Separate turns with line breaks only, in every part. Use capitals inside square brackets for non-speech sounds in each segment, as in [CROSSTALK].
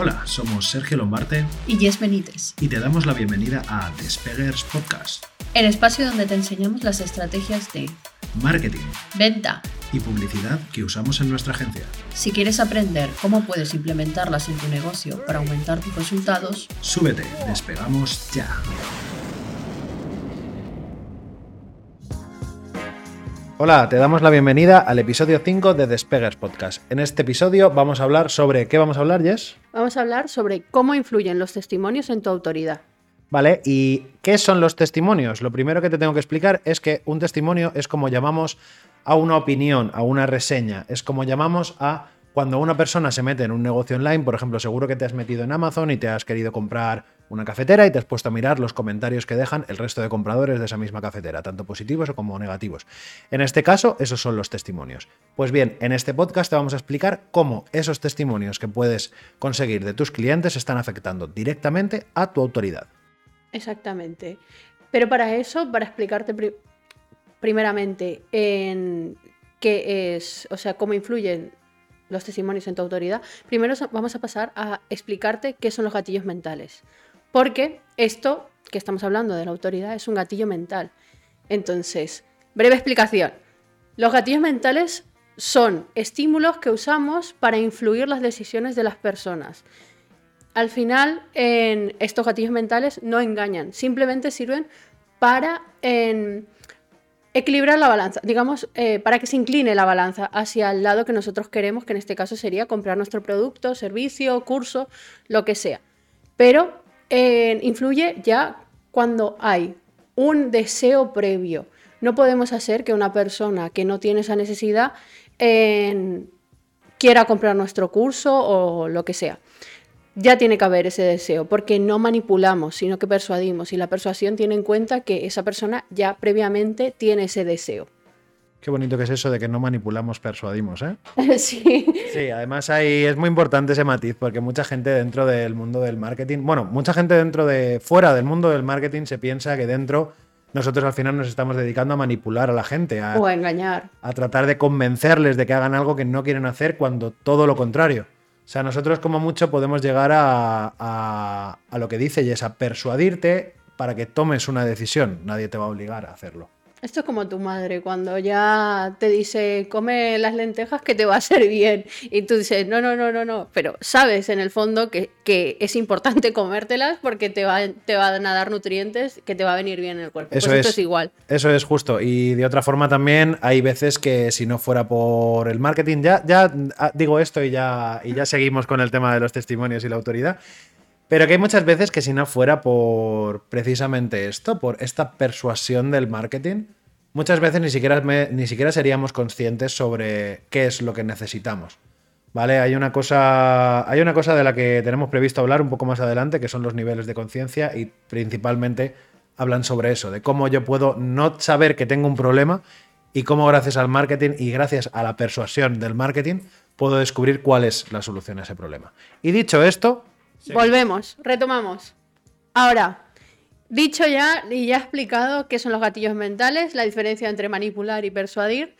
Hola, somos Sergio Lombarte
y Jess Benítez.
y te damos la bienvenida a Despeggers Podcast,
El espacio donde te enseñamos las estrategias de
marketing
venta.
y publicidad que usamos en nuestra agencia.
Si quieres aprender cómo puedes implementarlas en tu negocio para aumentar tus resultados,
Súbete, despegamos ya. Hola, te damos la bienvenida al episodio 5 de Despeggers Podcast. En este episodio vamos a hablar sobre... ¿Qué vamos a hablar, Jess?
Vamos a hablar sobre cómo influyen los testimonios en tu autoridad.
Vale, ¿y qué son los testimonios? Lo primero que te tengo que explicar es que un testimonio es como llamamos a una opinión, a una reseña, es como llamamos a cuando una persona se mete en un negocio online, por ejemplo, seguro que te has metido en Amazon y te has querido comprar una cafetera y te has puesto a mirar los comentarios que dejan el resto de compradores de esa misma cafetera, tanto positivos como negativos. En este caso, esos son los testimonios. Pues bien, en este podcast te vamos a explicar cómo esos testimonios que puedes conseguir de tus clientes están afectando directamente a tu autoridad.
Exactamente. Pero para eso, para explicarte pri- primeramente en qué es, o sea, cómo influyen los testimonios en tu autoridad, primero vamos a pasar a explicarte qué son los gatillos mentales. Porque esto que estamos hablando de la autoridad es un gatillo mental. Entonces, breve explicación. Los gatillos mentales son estímulos que usamos para influir las decisiones de las personas. Al final, en estos gatillos mentales no engañan, simplemente sirven para equilibrar la balanza, digamos, eh, para que se incline la balanza hacia el lado que nosotros queremos, que en este caso sería comprar nuestro producto, servicio, curso, lo que sea. Pero influye ya cuando hay un deseo previo. No podemos hacer que una persona que no tiene esa necesidad quiera comprar nuestro curso o lo que sea ya tiene que haber ese deseo, porque no manipulamos, sino que persuadimos. Y la persuasión tiene en cuenta que esa persona ya previamente tiene ese deseo.
Qué bonito que es eso de que no manipulamos, persuadimos, ¿eh? [LAUGHS]
sí.
Sí, además ahí es muy importante ese matiz, porque mucha gente dentro del mundo del marketing, bueno, mucha gente dentro de, fuera del mundo del marketing se piensa que dentro nosotros al final nos estamos dedicando a manipular a la gente, a,
O a engañar.
a tratar de convencerles de que hagan algo que no quieren hacer cuando todo lo contrario. O sea, nosotros como mucho podemos llegar a, a, a lo que dice y es a persuadirte para que tomes una decisión. Nadie te va a obligar a hacerlo.
Esto es como tu madre, cuando ya te dice, come las lentejas que te va a hacer bien. Y tú dices, no, no, no, no, no. Pero sabes en el fondo que, que es importante [LAUGHS] comértelas porque te, va, te van a dar nutrientes que te va a venir bien en el cuerpo.
Eso
pues esto
es.
es igual.
Eso es justo. Y de otra forma también hay veces que si no fuera por el marketing, ya, ya ah, digo esto y ya, y ya seguimos con el tema de los testimonios y la autoridad. Pero que hay muchas veces que si no fuera por precisamente esto, por esta persuasión del marketing, muchas veces ni siquiera, ni siquiera seríamos conscientes sobre qué es lo que necesitamos. ¿Vale? Hay una, cosa, hay una cosa de la que tenemos previsto hablar un poco más adelante, que son los niveles de conciencia y principalmente hablan sobre eso, de cómo yo puedo no saber que tengo un problema y cómo gracias al marketing y gracias a la persuasión del marketing puedo descubrir cuál es la solución a ese problema. Y dicho esto,
Volvemos, retomamos. Ahora, dicho ya y ya explicado qué son los gatillos mentales, la diferencia entre manipular y persuadir,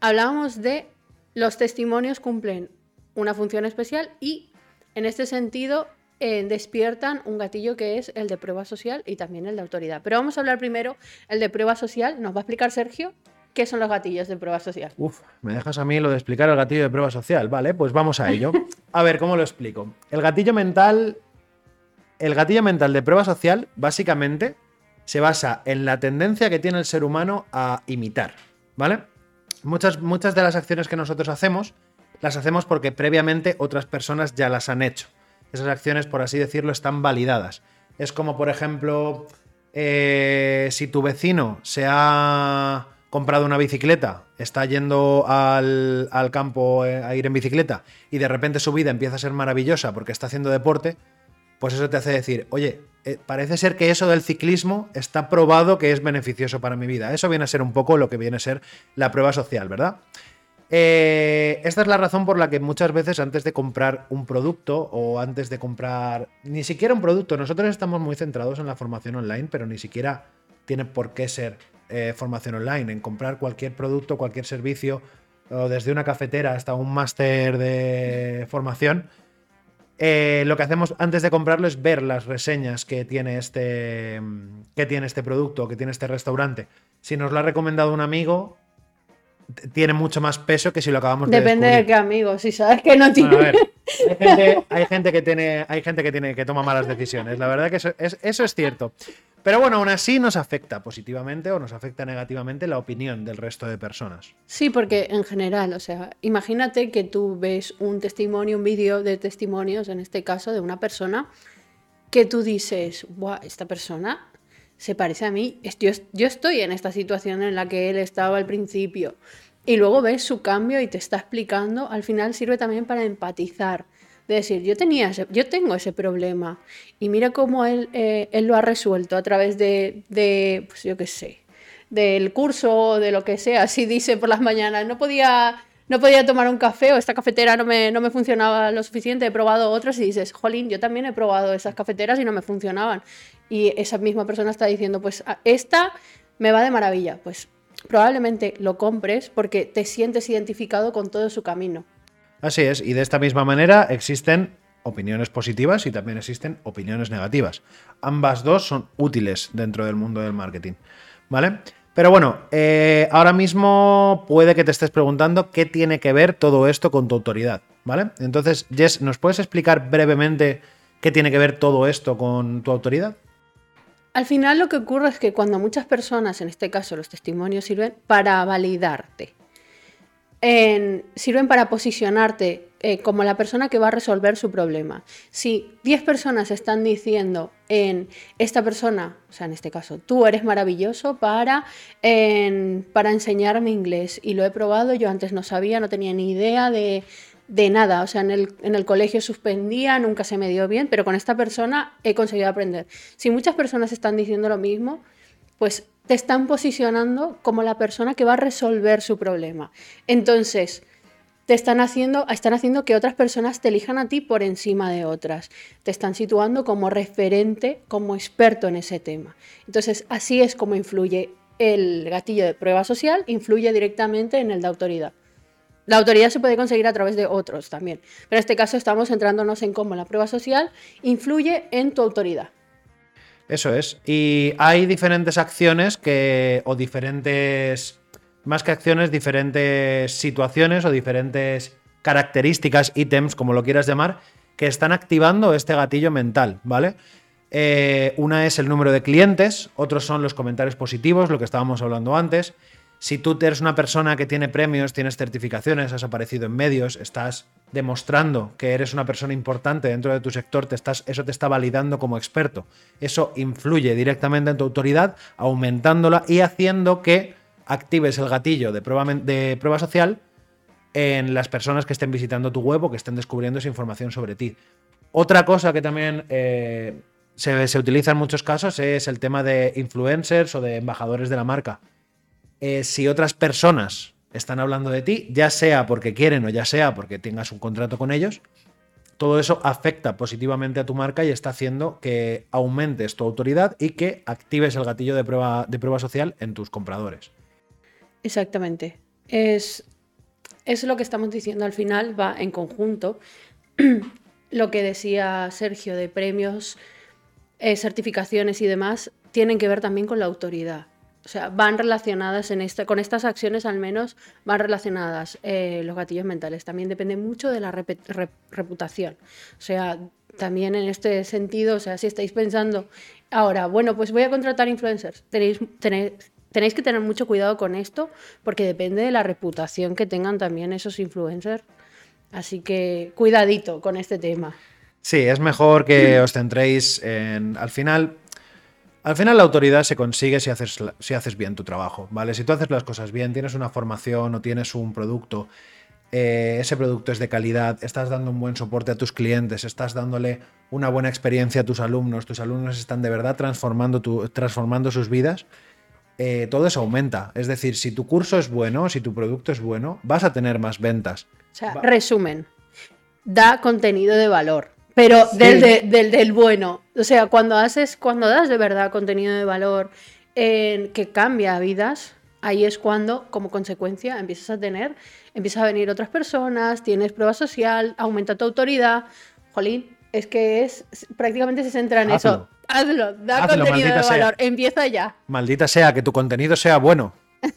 hablábamos de los testimonios cumplen una función especial y en este sentido eh, despiertan un gatillo que es el de prueba social y también el de autoridad. Pero vamos a hablar primero el de prueba social. Nos va a explicar Sergio qué son los gatillos de prueba social.
Uf, me dejas a mí lo de explicar el gatillo de prueba social. Vale, pues vamos a ello. A ver, ¿cómo lo explico? El gatillo mental. El gatillo mental de prueba social, básicamente, se basa en la tendencia que tiene el ser humano a imitar. ¿Vale? Muchas, muchas de las acciones que nosotros hacemos, las hacemos porque previamente otras personas ya las han hecho. Esas acciones, por así decirlo, están validadas. Es como, por ejemplo, eh, si tu vecino se ha comprado una bicicleta, está yendo al, al campo eh, a ir en bicicleta y de repente su vida empieza a ser maravillosa porque está haciendo deporte, pues eso te hace decir, oye, eh, parece ser que eso del ciclismo está probado que es beneficioso para mi vida. Eso viene a ser un poco lo que viene a ser la prueba social, ¿verdad? Eh, esta es la razón por la que muchas veces antes de comprar un producto o antes de comprar ni siquiera un producto, nosotros estamos muy centrados en la formación online, pero ni siquiera tiene por qué ser eh, formación online, en comprar cualquier producto, cualquier servicio, o desde una cafetera hasta un máster de formación. eh, lo que hacemos antes de comprarlo es ver las reseñas que tiene este, que tiene este producto, que tiene este restaurante. Si nos lo ha recomendado un amigo, tiene mucho más peso que si lo acabamos de
Depende de qué amigo. Si sabes que no tiene.
Bueno, a ver, hay gente, [LAUGHS] hay gente que tiene, hay gente que tiene que toma malas decisiones. La verdad que eso es, eso es cierto. Pero bueno, aún así nos afecta positivamente o nos afecta negativamente la opinión del resto de personas.
Sí, porque en general, o sea, imagínate que tú ves un testimonio, un vídeo de testimonios, en este caso, de una persona que tú dices, Buah, esta persona se parece a mí, yo, yo estoy en esta situación en la que él estaba al principio. Y luego ves su cambio y te está explicando, al final sirve también para empatizar. De decir, yo, tenía yo tengo ese problema y mira cómo él, eh, él lo ha resuelto a través de, de pues yo qué sé, del curso o de lo que sea. Si dice por las mañanas, no podía, no podía tomar un café o esta cafetera no me, no me funcionaba lo suficiente, he probado otras y dices, jolín, yo también he probado esas cafeteras y no me funcionaban. Y esa misma persona está diciendo, pues esta me va de maravilla. Pues probablemente lo compres porque te sientes identificado con todo su camino.
Así es, y de esta misma manera existen opiniones positivas y también existen opiniones negativas. Ambas dos son útiles dentro del mundo del marketing, ¿vale? Pero bueno, eh, ahora mismo puede que te estés preguntando qué tiene que ver todo esto con tu autoridad, ¿vale? Entonces, Jess, ¿nos puedes explicar brevemente qué tiene que ver todo esto con tu autoridad?
Al final lo que ocurre es que cuando muchas personas, en este caso los testimonios, sirven para validarte, en- sirven para posicionarte eh, como la persona que va a resolver su problema. Si 10 personas están diciendo en esta persona, o sea, en este caso, tú eres maravilloso para, para enseñarme inglés y lo he probado, yo antes no sabía, no tenía ni idea de, de nada, o sea, en el, en el colegio suspendía, nunca se me dio bien, pero con esta persona he conseguido aprender. Si muchas personas están diciendo lo mismo, pues te están posicionando como la persona que va a resolver su problema. Entonces, te están haciendo, están haciendo que otras personas te elijan a ti por encima de otras. Te están situando como referente, como experto en ese tema. Entonces, así es como influye el gatillo de prueba social, influye directamente en el de autoridad. La autoridad se puede conseguir a través de otros también, pero en este caso estamos centrándonos en cómo la prueba social influye en tu autoridad.
Eso es. Y hay diferentes acciones que. o diferentes. Más que acciones, diferentes situaciones o diferentes características, ítems, como lo quieras llamar, que están activando este gatillo mental, ¿vale? Eh, una es el número de clientes, otros son los comentarios positivos, lo que estábamos hablando antes. Si tú eres una persona que tiene premios, tienes certificaciones, has aparecido en medios, estás demostrando que eres una persona importante dentro de tu sector, te estás, eso te está validando como experto. Eso influye directamente en tu autoridad, aumentándola y haciendo que actives el gatillo de prueba, de prueba social en las personas que estén visitando tu web o que estén descubriendo esa información sobre ti. Otra cosa que también eh, se, se utiliza en muchos casos es el tema de influencers o de embajadores de la marca. Eh, si otras personas están hablando de ti, ya sea porque quieren o ya sea porque tengas un contrato con ellos, todo eso afecta positivamente a tu marca y está haciendo que aumentes tu autoridad y que actives el gatillo de prueba, de prueba social en tus compradores.
Exactamente. Es, es lo que estamos diciendo al final, va en conjunto. [CLEARS THROAT] lo que decía Sergio de premios, eh, certificaciones y demás, tienen que ver también con la autoridad. O sea, van relacionadas en esta, con estas acciones al menos, van relacionadas eh, los gatillos mentales. También depende mucho de la reputación. O sea, también en este sentido, o sea, si estáis pensando, ahora, bueno, pues voy a contratar influencers, tenéis, tenéis, tenéis que tener mucho cuidado con esto, porque depende de la reputación que tengan también esos influencers. Así que cuidadito con este tema.
Sí, es mejor que os centréis en. Al final. Al final la autoridad se consigue si haces, si haces bien tu trabajo, ¿vale? Si tú haces las cosas bien, tienes una formación o tienes un producto, eh, ese producto es de calidad, estás dando un buen soporte a tus clientes, estás dándole una buena experiencia a tus alumnos, tus alumnos están de verdad transformando, tu- transformando sus vidas, eh, todo eso aumenta. Es decir, si tu curso es bueno, si tu producto es bueno, vas a tener más ventas.
O sea,
Va-
resumen, da contenido de valor, pero
Sí.
del, de- del, del bueno. O sea, cuando haces, cuando das de verdad contenido de valor en- que cambia vidas, ahí es cuando, como consecuencia, empiezas a tener, empiezas a venir otras personas, tienes prueba social, aumenta tu autoridad. jolín, es que es prácticamente se centra en
Hazlo.
eso. Hazlo, da
Hazlo,
contenido de
sea.
valor, empieza ya.
Maldita sea, que tu contenido sea bueno. [LAUGHS]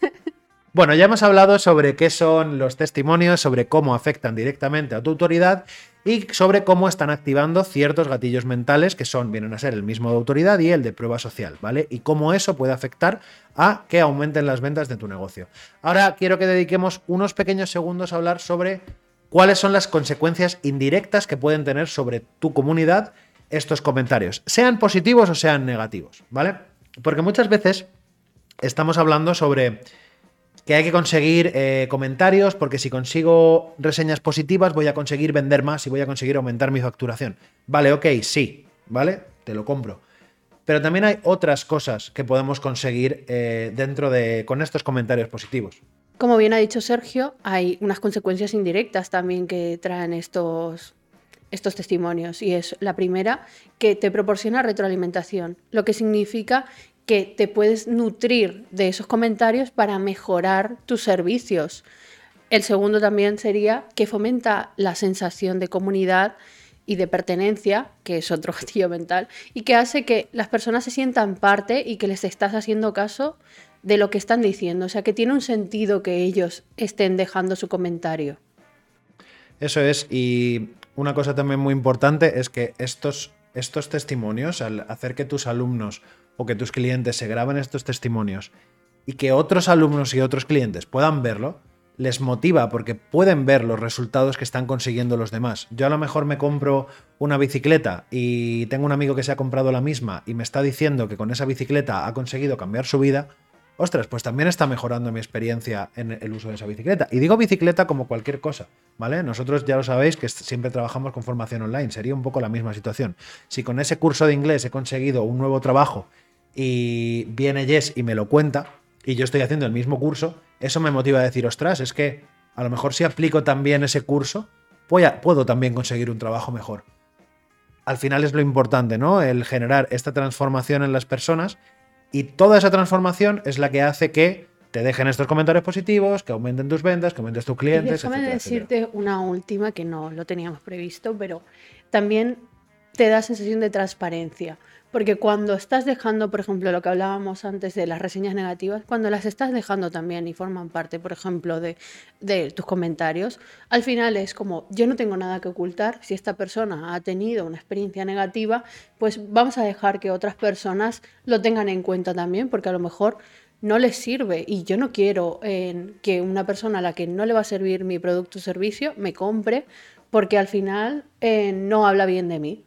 Bueno, ya hemos hablado sobre qué son los testimonios, sobre cómo afectan directamente a tu autoridad y sobre cómo están activando ciertos gatillos mentales que son, vienen a ser el mismo de autoridad y el de prueba social, ¿vale? Y cómo eso puede afectar a que aumenten las ventas de tu negocio. Ahora quiero que dediquemos unos pequeños segundos a hablar sobre cuáles son las consecuencias indirectas que pueden tener sobre tu comunidad estos comentarios, sean positivos o sean negativos, ¿vale? Porque muchas veces estamos hablando sobre que hay que conseguir eh, comentarios porque si consigo reseñas positivas voy a conseguir vender más y voy a conseguir aumentar mi facturación. Vale, ok, sí, ¿vale? Te lo compro. Pero también hay otras cosas que podemos conseguir eh, dentro de con estos comentarios positivos.
Como bien ha dicho Sergio, hay unas consecuencias indirectas también que traen estos, estos testimonios. Y es la primera, que te proporciona retroalimentación, lo que significa que te puedes nutrir de esos comentarios para mejorar tus servicios. El segundo también sería que fomenta la sensación de comunidad y de pertenencia, que es otro [LAUGHS] gatillo mental, y que hace que las personas se sientan parte y que les estás haciendo caso de lo que están diciendo. O sea, que tiene un sentido que ellos estén dejando su comentario.
Eso es, y una cosa también muy importante es que estos, estos testimonios, al hacer que tus alumnos o que tus clientes se graben estos testimonios y que otros alumnos y otros clientes puedan verlo, les motiva porque pueden ver los resultados que están consiguiendo los demás. Yo a lo mejor me compro una bicicleta y tengo un amigo que se ha comprado la misma y me está diciendo que con esa bicicleta ha conseguido cambiar su vida. Ostras, pues también está mejorando mi experiencia en el uso de esa bicicleta. Y digo bicicleta como cualquier cosa, ¿vale? Nosotros ya lo sabéis que siempre trabajamos con formación online, sería un poco la misma situación. Si con ese curso de inglés he conseguido un nuevo trabajo y viene Jess y me lo cuenta, y yo estoy haciendo el mismo curso, eso me motiva a decir, ostras, es que a lo mejor si aplico también ese curso, puedo también conseguir un trabajo mejor. Al final es lo importante, ¿no? El generar esta transformación en las personas y toda esa transformación es la que hace que te dejen estos comentarios positivos, que aumenten tus ventas, que aumentes tus
Y
clientes.
déjame
etcétera, etcétera.
decirte una última que no lo teníamos previsto, pero también te da sensación de transparencia. Porque cuando estás dejando, por ejemplo, lo que hablábamos antes de las reseñas negativas, cuando las estás dejando también y forman parte, por ejemplo, de, tus comentarios, al final es como, yo no tengo nada que ocultar, si esta persona ha tenido una experiencia negativa, pues vamos a dejar que otras personas lo tengan en cuenta también, porque a lo mejor no les sirve y yo no quiero que una persona a la que no le va a servir mi producto o servicio me compre porque al final eh, no habla bien de mí.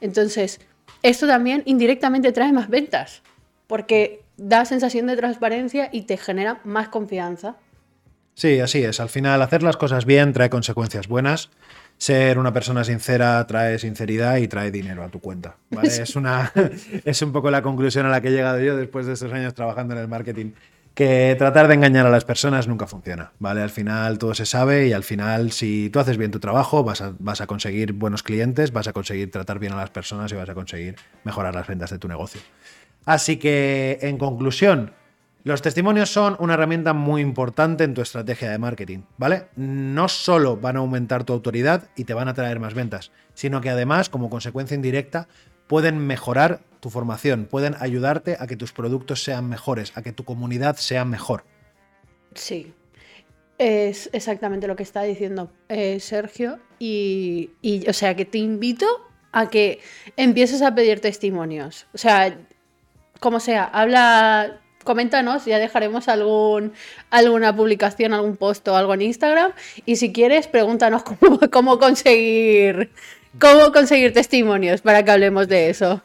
Entonces, esto también indirectamente trae más ventas porque da sensación de transparencia y te genera más confianza.
Sí, así es. Al final, hacer las cosas bien trae consecuencias buenas. Ser una persona sincera trae sinceridad y trae dinero a tu cuenta. ¿vale? [LAUGHS] Es, una, [LAUGHS] es un poco la conclusión a la que he llegado yo después de estos años trabajando en el marketing. Que tratar de engañar a las personas nunca funciona. ¿vale? Al final todo se sabe y al final, si tú haces bien tu trabajo, vas a, conseguir buenos clientes, vas a conseguir tratar bien a las personas y vas a conseguir mejorar las ventas de tu negocio. Así que, en conclusión, los testimonios son una herramienta muy importante en tu estrategia de marketing, ¿vale? No solo van a aumentar tu autoridad y te van a traer más ventas, sino que además, como consecuencia indirecta, pueden mejorar tu formación, pueden ayudarte a que tus productos sean mejores, a que tu comunidad sea mejor.
Sí, es exactamente lo que está diciendo eh, Sergio y, y, o sea, que te invito a que empieces a pedir testimonios. O sea, como sea, habla, coméntanos, ya dejaremos algún, alguna publicación, algún post o algo en Instagram. Y si quieres, pregúntanos [LAUGHS] cómo, cómo conseguir cómo conseguir testimonios para que hablemos de eso.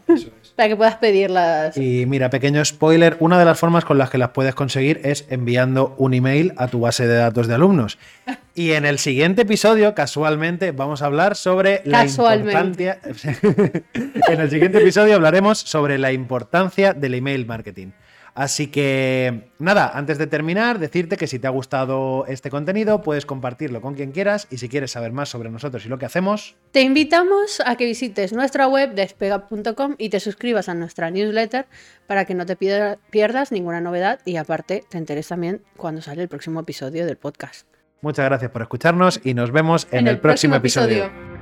Para que puedas pedirlas.
Y mira, pequeño spoiler, una de las formas con las que las puedes conseguir es enviando un email a tu base de datos de alumnos. Y en el siguiente episodio, casualmente, vamos a hablar sobre la importancia. [LAUGHS] en el siguiente episodio hablaremos sobre la importancia del email marketing. Así que, nada, antes de terminar, decirte que si te ha gustado este contenido, puedes compartirlo con quien quieras y si quieres saber más sobre nosotros y lo que hacemos,
Te invitamos a que visites nuestra web despega.com y te suscribas a nuestra newsletter para que no te pier- pierdas ninguna novedad y aparte te enteres también cuando sale el próximo episodio del podcast.
muchas gracias por escucharnos y nos vemos en, el, próximo episodio.